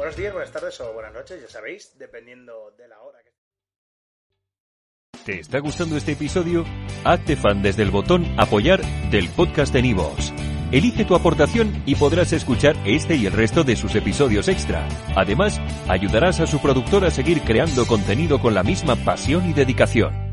Buenos días, buenas tardes o buenas noches, ya sabéis, dependiendo de la hora que... ¿Te está gustando este episodio? Hazte fan desde el botón Apoyar del podcast de Nivos. Elige tu aportación y podrás escuchar este y el resto de sus episodios extra. Además, ayudarás a su productor a seguir creando contenido con la misma pasión y dedicación.